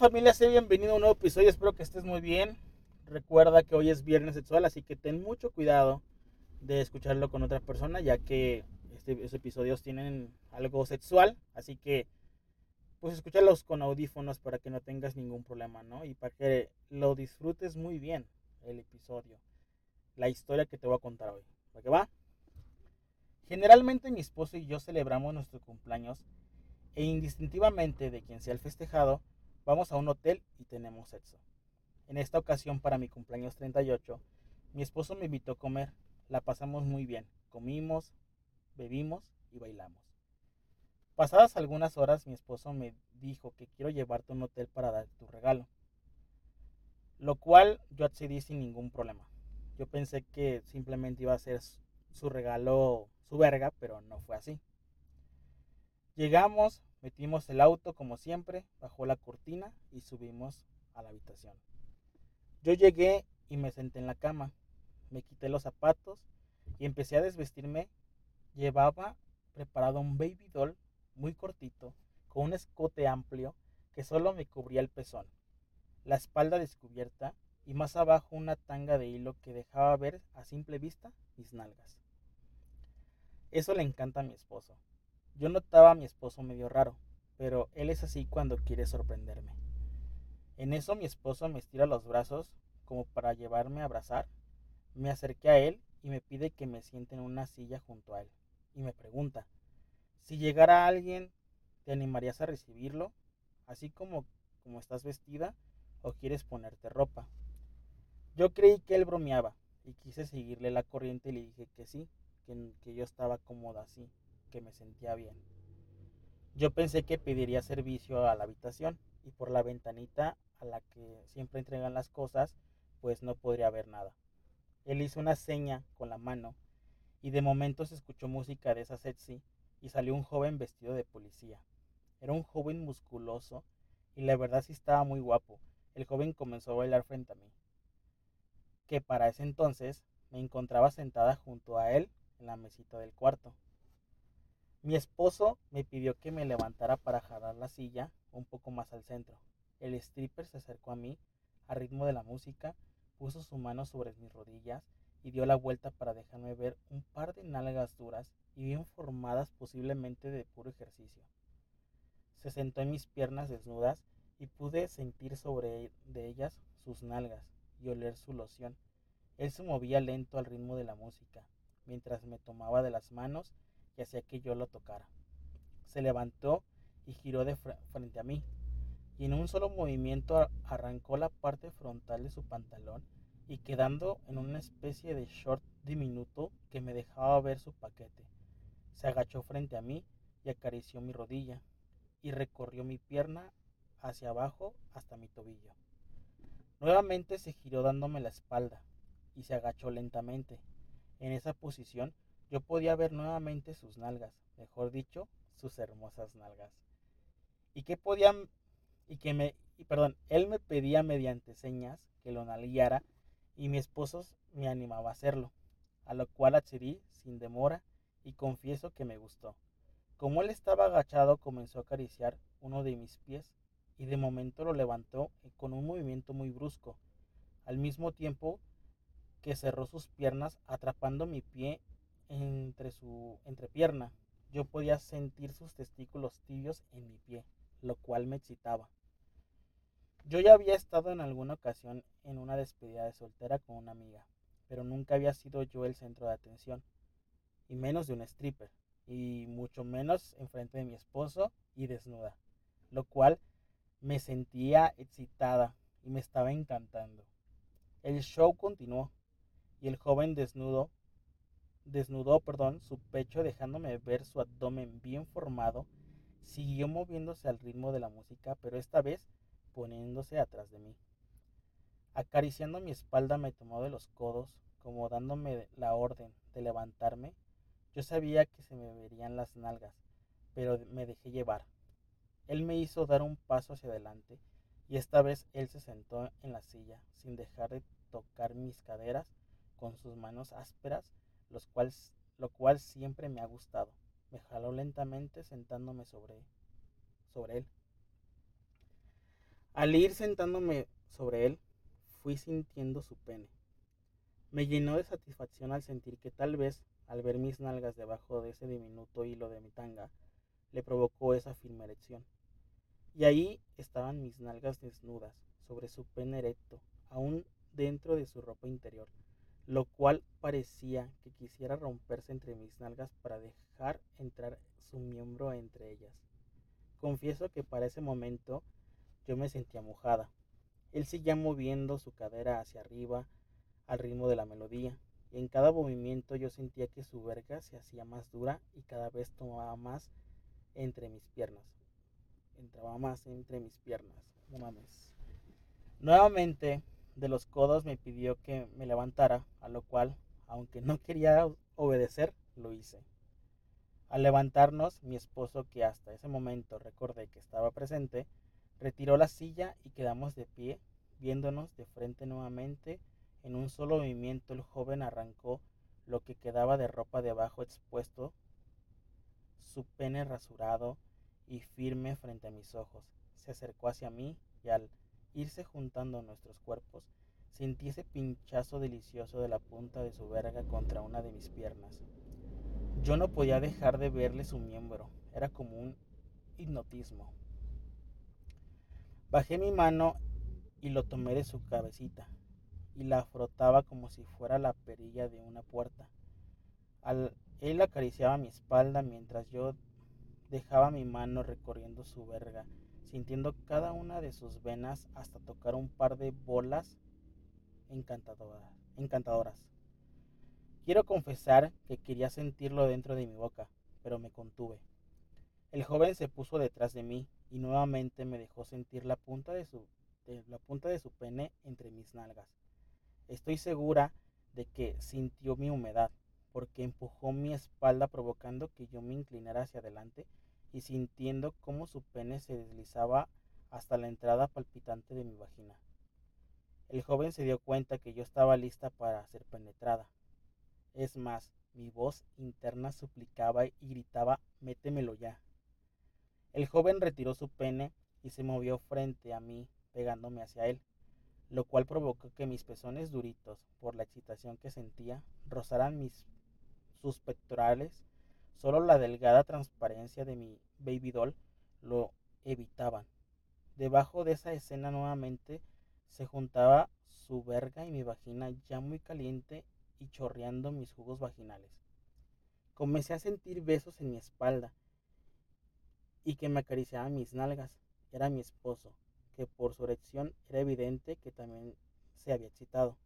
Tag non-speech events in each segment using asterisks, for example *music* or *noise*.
familia? Sé bienvenido a un nuevo episodio, espero que estés muy bien. Recuerda que hoy es viernes sexual, así que ten mucho cuidado de escucharlo con otra persona, ya que este, estos episodios tienen algo sexual, así que pues escúchalos con audífonos para que no tengas ningún problema, ¿no? Y para que lo disfrutes muy bien el episodio, la historia que te voy a contar hoy. ¿Para qué va? Generalmente mi esposo y yo celebramos nuestro cumpleaños e indistintivamente de quien sea el festejado, vamos a un hotel y tenemos sexo. En esta ocasión para mi cumpleaños 38, mi esposo me invitó a comer, la pasamos muy bien, comimos, bebimos y bailamos. Pasadas algunas horas mi esposo me dijo que quiero llevarte a un hotel para dar tu regalo. Lo cual yo accedí sin ningún problema. Yo pensé que simplemente iba a ser su regalo, su verga, pero no fue así. Llegamos, metimos el auto como siempre, bajó la cortina y subimos a la habitación. Yo llegué y me senté en la cama, me quité los zapatos y empecé a desvestirme. Llevaba preparado un baby doll muy cortito, con un escote amplio que solo me cubría el pezón, la espalda descubierta y más abajo una tanga de hilo que dejaba ver a simple vista mis nalgas. Eso le encanta a mi esposo. Yo notaba a mi esposo medio raro, pero él es así cuando quiere sorprenderme. En eso mi esposo me estira los brazos como para llevarme a abrazar. Me acerqué a él y me pide que me siente en una silla junto a él. Y me pregunta, si llegara alguien, ¿te animarías a recibirlo? Así como, como estás vestida o quieres ponerte ropa. Yo creí que él bromeaba y quise seguirle la corriente y le dije que sí, que, que yo estaba cómoda así, que me sentía bien. Yo pensé que pediría servicio a la habitación y por la ventanita a la que siempre entregan las cosas, pues no podría ver nada. Él hizo una seña con la mano y de momento se escuchó música de esa sexy y salió un joven vestido de policía. Era un joven musculoso y la verdad sí estaba muy guapo. El joven comenzó a bailar frente a mí, que para ese entonces me encontraba sentada junto a él en la mesita del cuarto. Mi esposo me pidió que me levantara para jalar la silla un poco más al centro. El stripper se acercó a mí a ritmo de la música, puso su mano sobre mis rodillas y dio la vuelta para dejarme ver un par de nalgas duras y bien formadas posiblemente de puro ejercicio. Se sentó en mis piernas desnudas y pude sentir sobre de ellas sus nalgas y oler su loción. Él se movía lento al ritmo de la música, mientras me tomaba de las manos y hacía que yo lo tocara. Se levantó y giró de frente a mí, y en un solo movimiento arrancó la parte frontal de su pantalón y quedando en una especie de short diminuto que me dejaba ver su paquete. Se agachó frente a mí y acarició mi rodilla y recorrió mi pierna hacia abajo hasta mi tobillo. Nuevamente se giró dándome la espalda y se agachó lentamente. En esa posición yo podía ver nuevamente sus nalgas, mejor dicho, sus hermosas nalgas. Y que podían y que me y perdón, él me pedía mediante señas que lo nalgueara y mi esposo me animaba a hacerlo, a lo cual accedí sin demora y confieso que me gustó. Como él estaba agachado, comenzó a acariciar uno de mis pies y de momento lo levantó con un movimiento muy brusco, al mismo tiempo que cerró sus piernas atrapando mi pie entre su entrepierna. Yo podía sentir sus testículos tibios en mi pie, lo cual me excitaba. Yo ya había estado en alguna ocasión en una despedida de soltera con una amiga, pero nunca había sido yo el centro de atención, y menos de un stripper, y mucho menos enfrente de mi esposo y desnuda, lo cual me sentía excitada y me estaba encantando. El show continuó y el joven desnudo desnudó, perdón, su pecho dejándome ver su abdomen bien formado, siguió moviéndose al ritmo de la música, pero esta vez poniéndose atrás de mí. Acariciando mi espalda me tomó de los codos, como dándome la orden de levantarme. Yo sabía que se me verían las nalgas, pero me dejé llevar. Él me hizo dar un paso hacia adelante y esta vez él se sentó en la silla sin dejar de tocar mis caderas con sus manos ásperas, los cuales, lo cual siempre me ha gustado. Me jaló lentamente sentándome sobre, sobre él. Al ir sentándome sobre él, fui sintiendo su pene. Me llenó de satisfacción al sentir que tal vez, al ver mis nalgas debajo de ese diminuto hilo de mi tanga, le provocó esa firme erección. Y ahí estaban mis nalgas desnudas, sobre su pene erecto, aún dentro de su ropa interior, lo cual parecía que quisiera romperse entre mis nalgas para dejar entrar su miembro entre ellas. Confieso que para ese momento yo me sentía mojada. Él seguía moviendo su cadera hacia arriba al ritmo de la melodía, y en cada movimiento yo sentía que su verga se hacía más dura y cada vez tomaba más entre mis piernas. Entraba más entre mis piernas. No mames. Nuevamente, de los codos me pidió que me levantara, a lo cual, aunque no quería obedecer, lo hice. Al levantarnos, mi esposo, que hasta ese momento recordé que estaba presente, retiró la silla y quedamos de pie, viéndonos de frente nuevamente. En un solo movimiento el joven arrancó lo que quedaba de ropa debajo expuesto, su pene rasurado y firme frente a mis ojos. Se acercó hacia mí y al irse juntando nuestros cuerpos, sentí ese pinchazo delicioso de la punta de su verga contra una de mis piernas. Yo no podía dejar de verle su miembro, era como un hipnotismo. Bajé mi mano y lo tomé de su cabecita y la frotaba como si fuera la perilla de una puerta. Él acariciaba mi espalda mientras yo dejaba mi mano recorriendo su verga sintiendo cada una de sus venas hasta tocar un par de bolas encantadoras. Quiero confesar que quería sentirlo dentro de mi boca, pero me contuve. El joven se puso detrás de mí y nuevamente me dejó sentir la punta de su, la punta de su pene entre mis nalgas. Estoy segura de que sintió mi humedad, porque empujó mi espalda provocando que yo me inclinara hacia adelante y sintiendo cómo su pene se deslizaba hasta la entrada palpitante de mi vagina. El joven se dio cuenta que yo estaba lista para ser penetrada. Es más, mi voz interna suplicaba y gritaba, métemelo ya. El joven retiró su pene y se movió frente a mí, pegándome hacia él, lo cual provocó que mis pezones duritos, por la excitación que sentía, rozaran mis sus pectorales Solo la delgada transparencia de mi baby doll lo evitaban. Debajo de esa escena nuevamente se juntaba su verga y mi vagina ya muy caliente y chorreando mis jugos vaginales. Comencé a sentir besos en mi espalda y que me acariciaban mis nalgas. Era mi esposo, que por su erección era evidente que también se había excitado.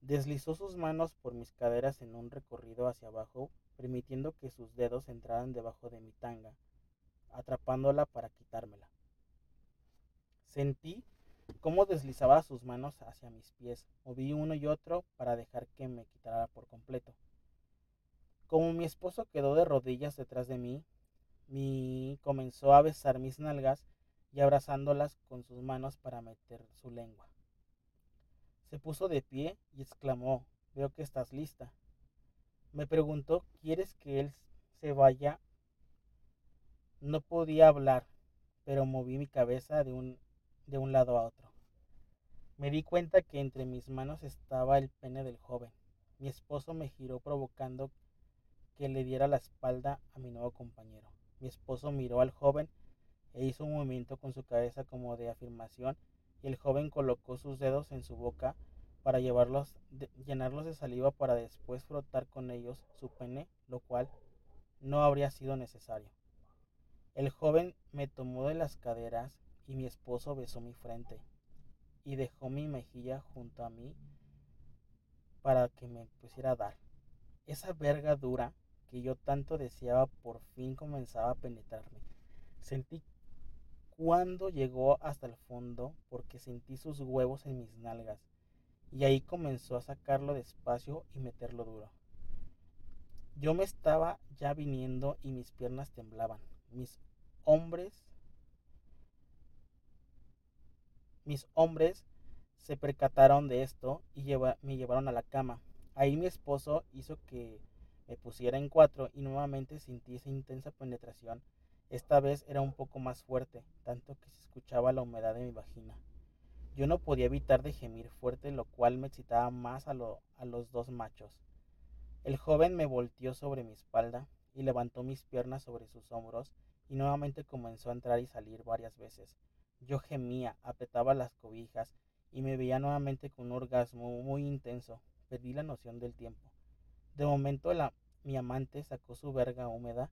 Deslizó sus manos por mis caderas en un recorrido hacia abajo permitiendo que sus dedos entraran debajo de mi tanga, atrapándola para quitármela. Sentí cómo deslizaba sus manos hacia mis pies, moví uno y otro para dejar que me quitara por completo. Como mi esposo quedó de rodillas detrás de mí, mi comenzó a besar mis nalgas y abrazándolas con sus manos para meter su lengua. Se puso de pie y exclamó, veo que estás lista. Me preguntó, ¿quieres que él se vaya? No podía hablar, pero moví mi cabeza de un, de un lado a otro. Me di cuenta que entre mis manos estaba el pene del joven. Mi esposo me giró provocando que le diera la espalda a mi nuevo compañero. Mi esposo miró al joven e hizo un movimiento con su cabeza como de afirmación y el joven colocó sus dedos en su boca para llevarlos, llenarlos de saliva para después frotar con ellos su pene, lo cual no habría sido necesario. El joven me tomó de las caderas y mi esposo besó mi frente y dejó mi mejilla junto a mí para que me pusiera a dar. Esa verga dura que yo tanto deseaba por fin comenzaba a penetrarme. Sentí cuando llegó hasta el fondo porque sentí sus huevos en mis nalgas y ahí comenzó a sacarlo despacio y meterlo duro. Yo me estaba ya viniendo y mis piernas temblaban. Mis hombres mis hombres se percataron de esto y me llevaron a la cama. Ahí mi esposo hizo que me pusiera en cuatro y nuevamente sentí esa intensa penetración Esta vez era un poco más fuerte, tanto que se escuchaba la humedad de mi vagina. Yo no podía evitar de gemir fuerte, lo cual me excitaba más a, los dos machos. El joven me volteó sobre mi espalda y levantó mis piernas sobre sus hombros y nuevamente comenzó a entrar y salir varias veces. Yo gemía, apretaba las cobijas y me veía nuevamente con un orgasmo muy intenso. Perdí la noción del tiempo. De momento mi amante sacó su verga húmeda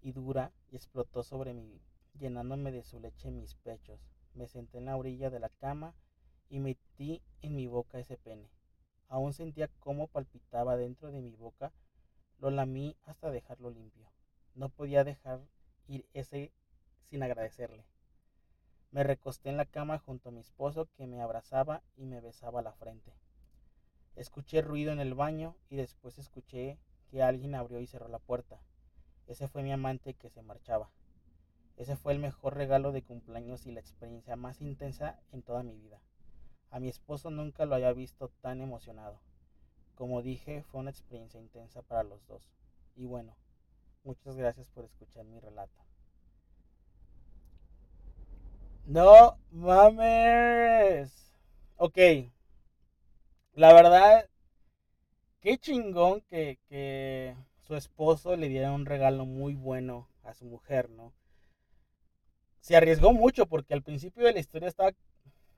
y dura y explotó sobre mí, llenándome de su leche mis pechos. Me senté en la orilla de la cama y metí en mi boca ese pene. Aún sentía cómo palpitaba dentro de mi boca. Lo lamí hasta dejarlo limpio. No podía dejar ir ese sin agradecerle. Me recosté en la cama junto a mi esposo que me abrazaba y me besaba la frente. Escuché ruido en el baño y después escuché que alguien abrió y cerró la puerta. Ese fue mi amante que se marchaba. Ese fue el mejor regalo de cumpleaños y la experiencia más intensa en toda mi vida. A mi esposo nunca lo había visto tan emocionado. Como dije, fue una experiencia intensa para los dos. Y bueno, muchas gracias por escuchar mi relato. No mames. Ok. La verdad, qué chingón que, que su esposo le diera un regalo muy bueno a su mujer, ¿no? Se arriesgó mucho porque al principio de la historia estaba,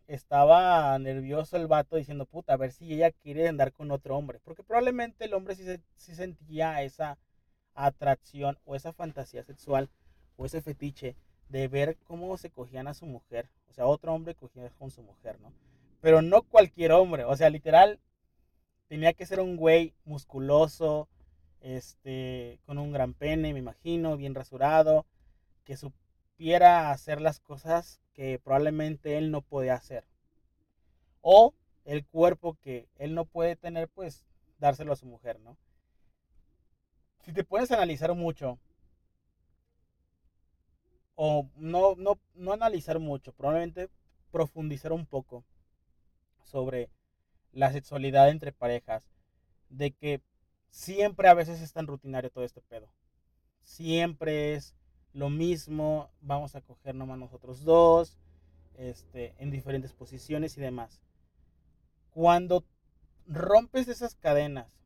estaba nervioso el vato diciendo, puta, a ver si ella quiere andar con otro hombre. Porque probablemente el hombre sí, sí sentía esa atracción o esa fantasía sexual o ese fetiche de ver cómo se cogían a su mujer. O sea, otro hombre cogía con su mujer, ¿no? Pero no cualquier hombre. O sea, literal, tenía que ser un güey musculoso, este, con un gran pene, me imagino, bien rasurado, que supiera hacer las cosas que probablemente él no puede hacer. O el cuerpo que él no puede tener, pues dárselo a su mujer, ¿no? Si te puedes analizar mucho, o no, no, no analizar mucho, probablemente profundizar un poco sobre la sexualidad entre parejas, de que siempre a veces es tan rutinario todo este pedo. Siempre es lo mismo, vamos a coger nomás nosotros dos, este, en diferentes posiciones y demás. Cuando rompes esas cadenas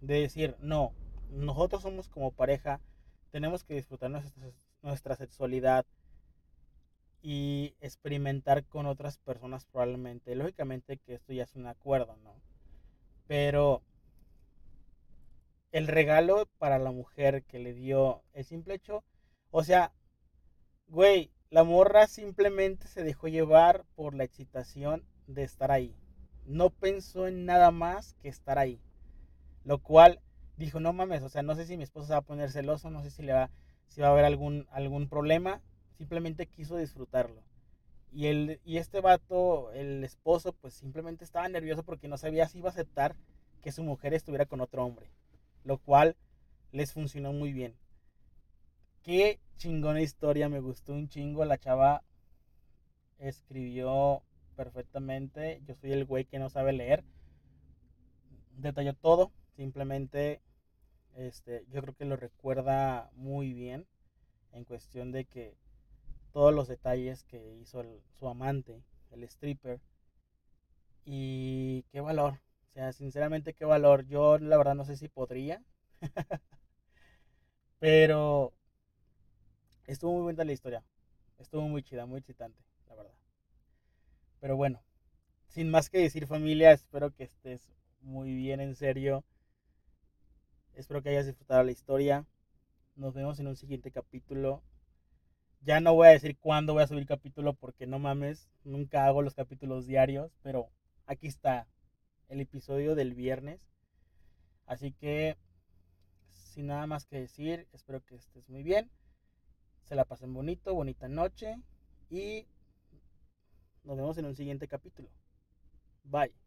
de decir, no, nosotros somos como pareja, tenemos que disfrutar nuestra, nuestra sexualidad y experimentar con otras personas probablemente. Lógicamente que esto ya es un acuerdo, ¿no? Pero el regalo para la mujer que le dio el simple hecho, o sea, güey, la morra simplemente se dejó llevar por la excitación de estar ahí. No pensó en nada más que estar ahí. Lo cual dijo, no mames, o sea, no sé si mi esposo se va a poner celoso, no sé si le va, si va a haber algún, algún problema. Simplemente quiso disfrutarlo. Y, el, y este vato, el esposo, pues simplemente estaba nervioso porque no sabía si iba a aceptar que su mujer estuviera con otro hombre lo cual les funcionó muy bien. Qué chingona historia, me gustó un chingo. La chava escribió perfectamente. Yo soy el güey que no sabe leer. Detalló todo, simplemente este, yo creo que lo recuerda muy bien en cuestión de que todos los detalles que hizo su amante, el stripper, y qué valor, o sea, sinceramente, qué valor. Yo la verdad no sé si podría. *laughs* Pero estuvo muy buena la historia. Estuvo muy chida, muy excitante, la verdad. Pero bueno, sin más que decir familia, espero que estés muy bien en serio. Espero que hayas disfrutado la historia. Nos vemos en un siguiente capítulo. Ya no voy a decir cuándo voy a subir capítulo porque no mames, nunca hago los capítulos diarios, pero aquí está el episodio del viernes. Así que, sin nada más que decir, espero que estés muy bien. Se la pasen bonito, bonita noche y nos vemos en un siguiente capítulo. Bye.